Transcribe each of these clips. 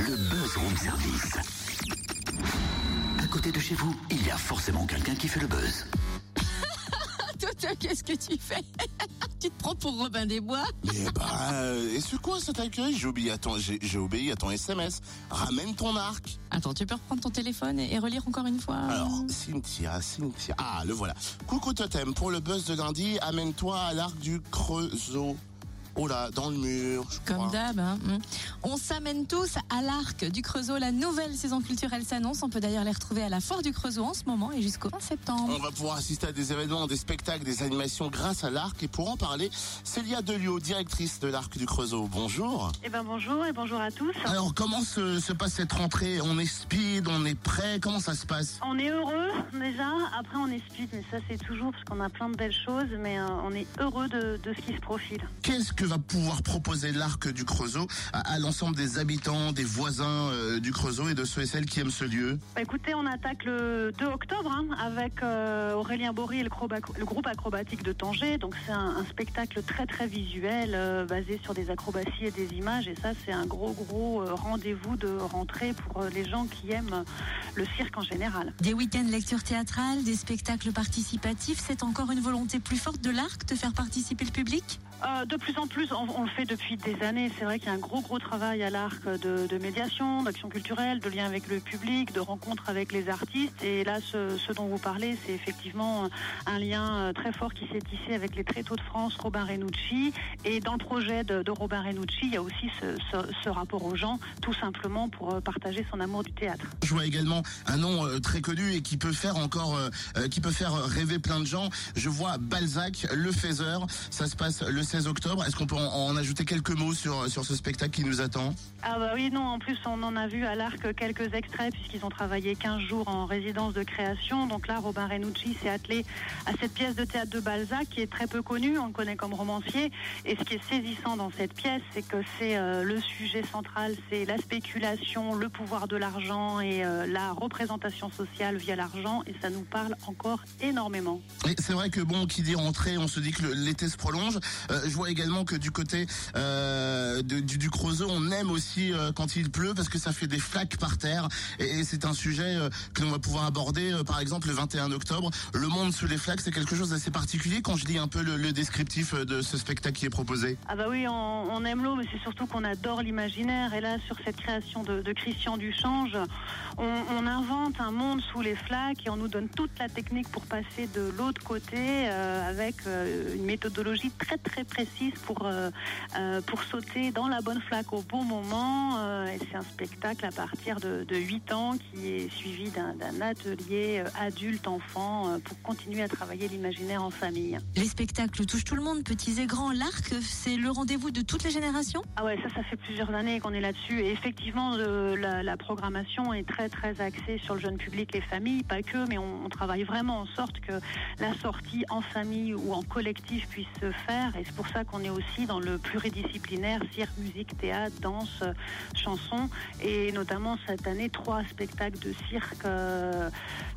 le buzz room service. À côté de chez vous, il y a forcément quelqu'un qui fait le buzz. Toto, qu'est-ce que tu fais? Tu te prends pour Robin des Bois? Mais bah, euh, et c'est quoi cet accueil? J'ai obéi à ton, j'ai j'ai obéi à ton SMS. Ramène ton arc. Attends, tu peux reprendre ton téléphone et et relire encore une fois? Alors, Cynthia, Cynthia. Ah, le voilà. Coucou Totem, pour le buzz de lundi, amène-toi à l'arc du Creusot. Oh là, dans le mur, je Comme d'hab, hein. Mm. on s'amène tous à l'Arc du Creusot. La nouvelle saison culturelle s'annonce. On peut d'ailleurs les retrouver à la Foire du Creusot en ce moment et jusqu'au 20 septembre. On va pouvoir assister à des événements, des spectacles, des animations grâce à l'arc. Et pour en parler, Célia Delio, directrice de l'arc du Creusot. Bonjour. Eh ben bonjour et bonjour à tous. Alors, comment se, se passe cette rentrée? On est speed, on est prêt? Comment ça se passe? On est heureux déjà, après on est speed, mais ça c'est toujours parce qu'on a plein de belles choses, mais euh, on est heureux de, de ce qui se profile. Qu'est-ce que va pouvoir proposer l'arc du Creusot à, à l'ensemble des habitants, des voisins euh, du Creusot et de ceux et celles qui aiment ce lieu Bah, écoutez, on attaque le 2 octobre hein, avec euh, Aurélien Bory et le, groupe acrobatique de Tanger. Donc c'est un, un spectacle très très visuel euh, basé sur des acrobaties et des images. Et ça c'est un gros gros euh, rendez-vous de rentrée pour euh, les gens qui aiment le cirque en général. Des week-ends lecture théâtrale, des spectacles participatifs, c'est encore une volonté plus forte de l'Arc de faire participer le public? Euh, de plus en plus, on, le fait depuis des années. C'est vrai qu'il y a un gros gros travail à l'arc de, médiation, d'action culturelle, de lien avec le public, de rencontre avec les artistes. Et là, ce, dont vous parlez, c'est effectivement un lien euh, très fort qui s'est tissé avec les Tréteaux de France, Robin Renucci. Et dans le projet de, Robin Renucci, il y a aussi ce, rapport aux gens, tout simplement pour euh, partager son amour du théâtre. Je vois également un nom euh, très connu et qui peut faire encore, qui peut faire rêver plein de gens. Je vois Balzac, le Faiseur. Ça se passe le 16 octobre. Qu'on peut en, en ajouter quelques mots sur sur ce spectacle qui nous attend Ah bah oui, non, en plus on en a vu à l'Arc quelques extraits puisqu'ils ont travaillé 15 jours en résidence de création. Donc là, Robin Renucci s'est attelé à cette pièce de théâtre de Balzac qui est très peu connue, on le connaît comme romancier. Et ce qui est saisissant dans cette pièce, c'est que c'est euh, le sujet central, c'est la spéculation, le pouvoir de l'argent et euh, la représentation sociale via l'argent. Et ça nous parle encore énormément. C'est vrai que bon, qui dit rentrée, on se dit que l'été se prolonge. Euh, je vois également du côté euh, du, du on aime aussi euh, quand il pleut parce que ça fait des flaques par terre. Et, c'est un sujet euh, que l'on va pouvoir aborder, par exemple, le 21 octobre. Le monde sous les flaques, c'est quelque chose d'assez particulier quand je lis un peu le, descriptif de ce spectacle qui est proposé. Ah bah oui, on, aime l'eau, mais c'est surtout qu'on adore l'imaginaire. Et là, sur cette création de, Christian Duchange, on, on invente un monde sous les flaques et on nous donne toute la technique pour passer de l'autre côté avec une méthodologie très très précise pour euh, euh, pour sauter dans la bonne flaque au bon moment. Euh, c'est un spectacle à partir de, de 8 ans qui est suivi d'un atelier adulte-enfant pour continuer à travailler l'imaginaire en famille. Les spectacles touchent tout le monde, petits et grands. L'Arc, c'est le rendez-vous de toutes les générations? Ah ouais, ça, ça fait plusieurs années qu'on est là-dessus. Et effectivement, le- la, la programmation est très, très axée sur le jeune public, les familles, pas que, mais on, on travaille vraiment en sorte que la sortie en famille ou en collectif puisse se faire. Et c'est pour ça qu'on est aussi dans le pluridisciplinaire, cirque, musique, théâtre, danse, chanson. Et notamment cette année, trois spectacles de cirque euh,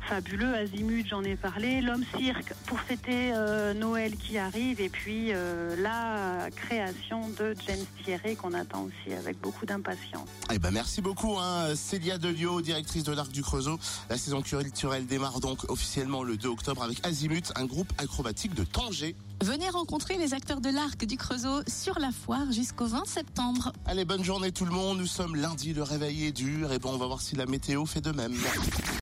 fabuleux. Azimut, j'en ai parlé. L'homme cirque pour fêter euh, Noël qui arrive. Et puis euh, la création de James Thierry qu'on attend aussi avec beaucoup d'impatience. Eh ben merci beaucoup, hein, Célia Delio, directrice de l'Arc du Creusot. La saison culturelle démarre donc officiellement le 2 octobre avec Azimut, un groupe acrobatique de Tanger. Venez rencontrer les acteurs de l'Arc du Creusot sur la foire jusqu'au 20 septembre. Allez, bonne journée tout le monde. Nous sommes lundi, le réveil est dur. Et bon, on va voir si la météo fait de même.